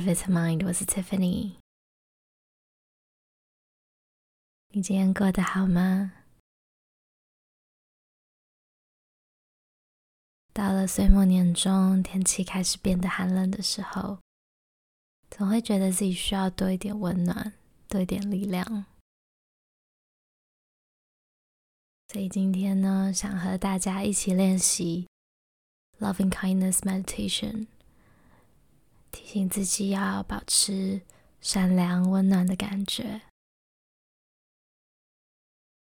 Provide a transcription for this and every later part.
Vitamind，我是 Tiffany。你今天过得好吗？到了岁末年终，天气开始变得寒冷的时候，总会觉得自己需要多一点温暖，多一点力量。所以今天呢，想和大家一起练习 Loving Kindness Meditation。提醒自己要保持善良、温暖的感觉。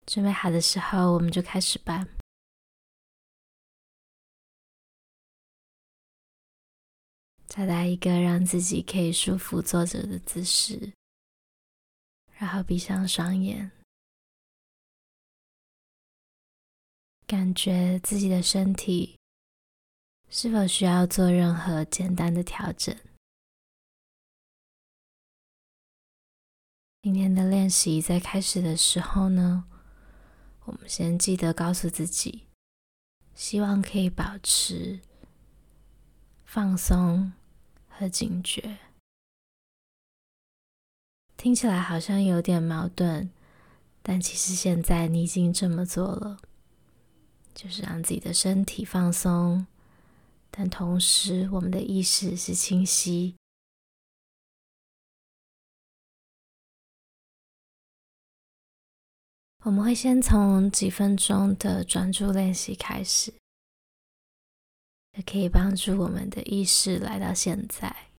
准备好的时候，我们就开始吧。找到一个让自己可以舒服坐着的姿势，然后闭上双眼，感觉自己的身体。是否需要做任何简单的调整？今天的练习在开始的时候呢，我们先记得告诉自己，希望可以保持放松和警觉。听起来好像有点矛盾，但其实现在你已经这么做了，就是让自己的身体放松。但同时，我们的意识是清晰。我们会先从几分钟的专注练习开始，也可以帮助我们的意识来到现在。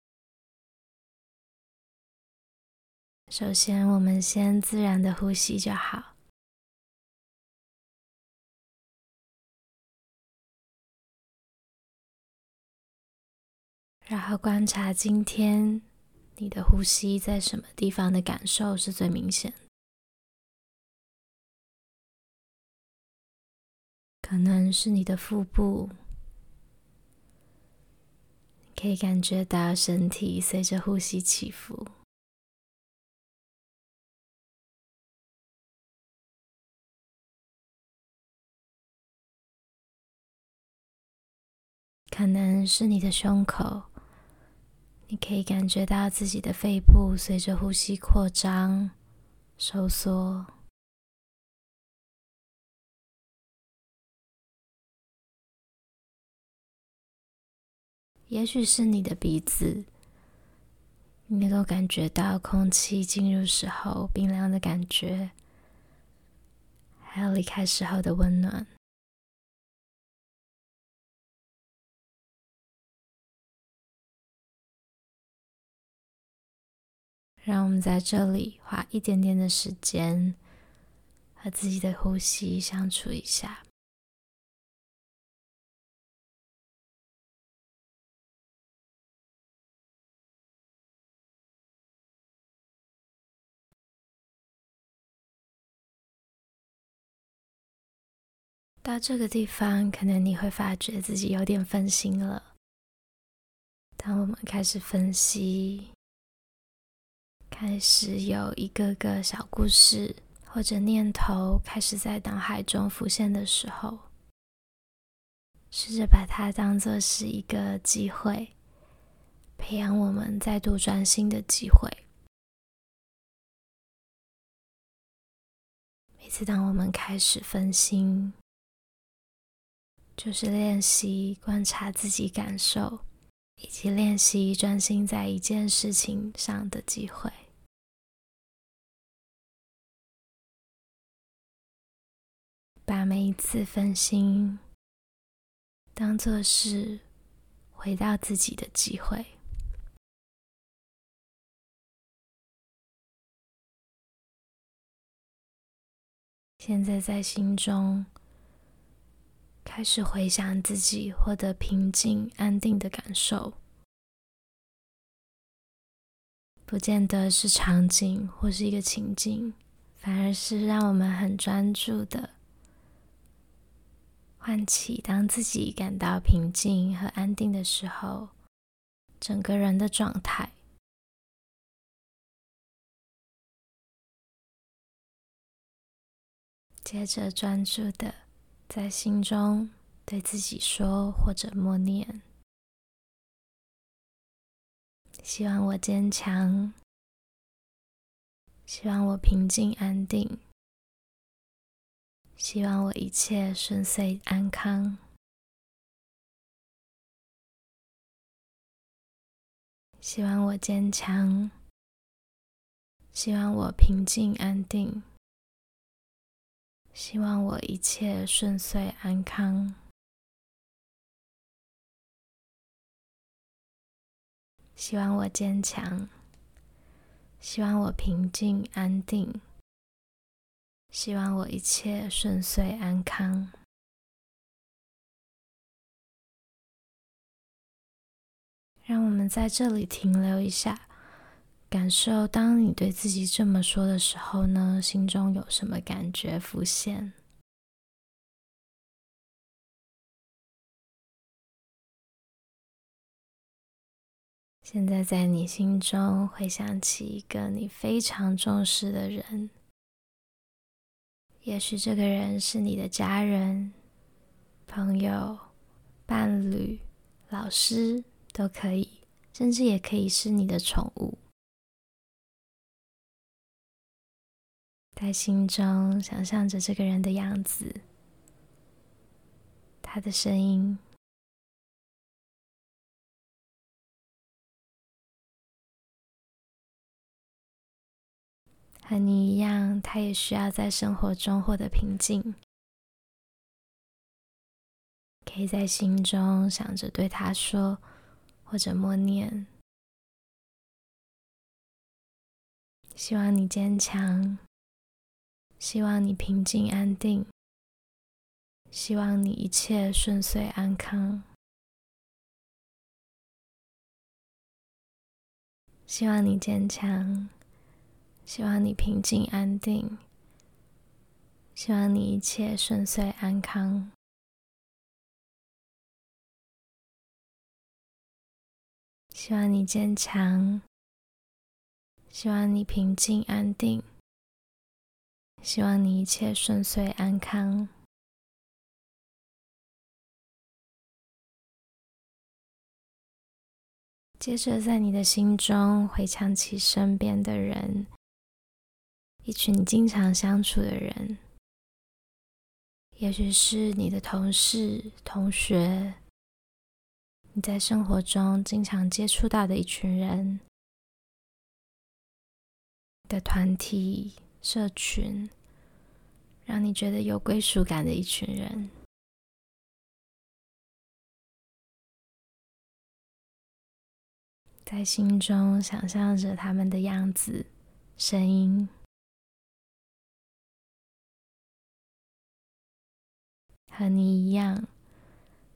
首先，我们先自然的呼吸就好。然后观察今天你的呼吸在什么地方的感受是最明显的？可能是你的腹部，可以感觉到身体随着呼吸起伏。可能是你的胸口。你可以感觉到自己的肺部随着呼吸扩张、收缩，也许是你的鼻子，你能够感觉到空气进入时候冰凉的感觉，还有离开时候的温暖。让我们在这里花一点点的时间，和自己的呼吸相处一下。到这个地方，可能你会发觉自己有点分心了。当我们开始分析。开始有一个个小故事或者念头开始在脑海中浮现的时候，试着把它当作是一个机会，培养我们再度专心的机会。每次当我们开始分心，就是练习观察自己感受，以及练习专心在一件事情上的机会。把每一次分心当做是回到自己的机会。现在在心中开始回想自己获得平静、安定的感受，不见得是场景或是一个情境，反而是让我们很专注的。唤起，当自己感到平静和安定的时候，整个人的状态。接着专注的在心中对自己说或者默念：“希望我坚强，希望我平静安定，希望我一切顺遂安康。希望我坚强，希望我平静安定，希望我一切顺遂安康。希望我坚强，希望我平静安定，希望我一切顺遂安康。让我们在这里停留一下，感受当你对自己这么说的时候呢，心中有什么感觉浮现？现在在你心中回想起一个你非常重视的人，也许这个人是你的家人、朋友、伴侣、老师。都可以，甚至也可以是你的宠物。在心中想象着这个人的样子，他的声音，和你一样，他也需要在生活中获得平静。可以在心中想着对他说。或者默念，希望你坚强，希望你平静安定，希望你一切顺遂安康，希望你坚强，希望你平静安定，希望你一切顺遂安康。希望你坚强，希望你平静安定，希望你一切顺遂安康。接着，在你的心中回想起身边的人，一群你经常相处的人，也许是你的同事、同学。你在生活中经常接触到的一群人的团体、社群，让你觉得有归属感的一群人，在心中想象着他们的样子、声音，和你一样。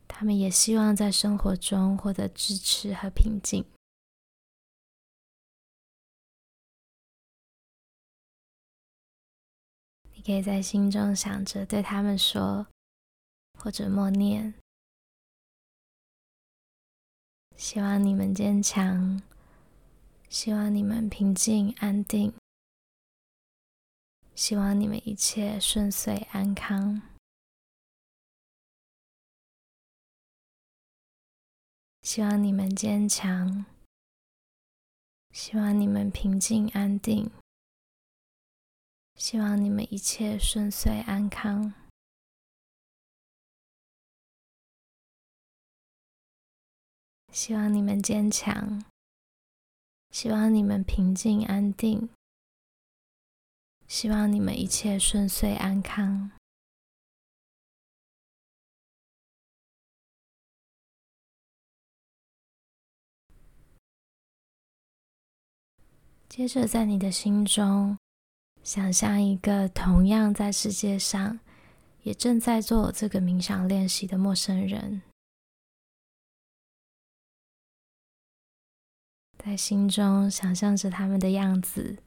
他们也希望在生活中获得支持和平静。你可以在心中想着对他们说，或者默念：希望你们坚强，希望你们平静安定，希望你们一切顺遂安康。希望你们坚强，希望你们平静安定，希望你们一切顺遂安康。希望你们坚强，希望你们平静安定，希望你们一切顺遂安康。接着，在你的心中，想象一个同样在世界上也正在做这个冥想练习的陌生人，在心中想象着他们的样子、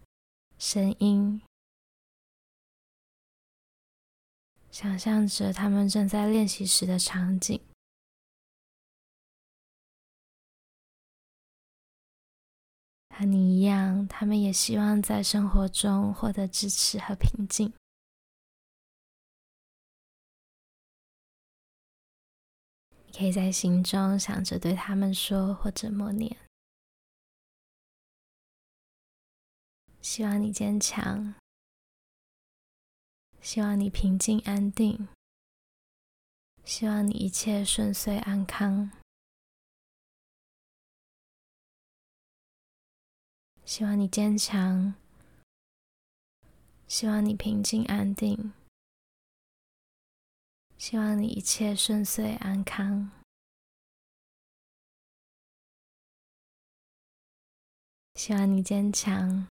声音，想象着他们正在练习时的场景。和你一样，他们也希望在生活中获得支持和平静。你可以在心中想着对他们说，或者默念。希望你坚强，希望你平静安定，希望你一切顺遂安康，希望你坚强，希望你平静安定，希望你一切顺遂安康。希望你坚强，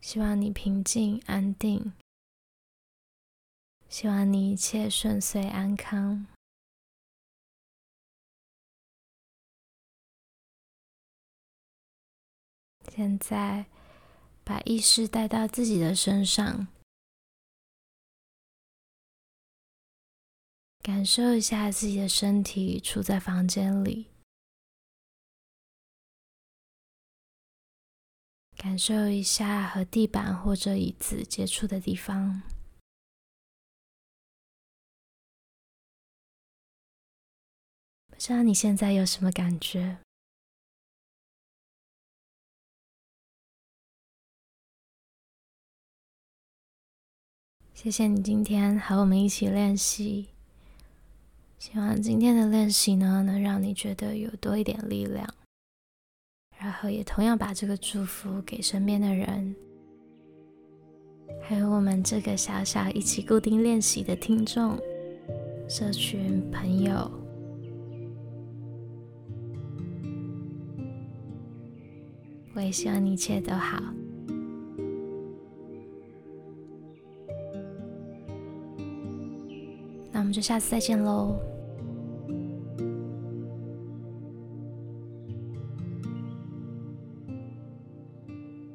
希望你平静安定，希望你一切顺遂安康。现在，把意识带到自己的身上，感受一下自己的身体处在房间里。感受一下和地板或者椅子接触的地方，不知道你现在有什么感觉？谢谢你今天和我们一起练习，希望今天的练习呢，能让你觉得有多一点力量。然后也同样把这个祝福给身边的人，还有我们这个小小一起固定练习的听众、社群朋友。我也希望你一切都好。就下次再见喽。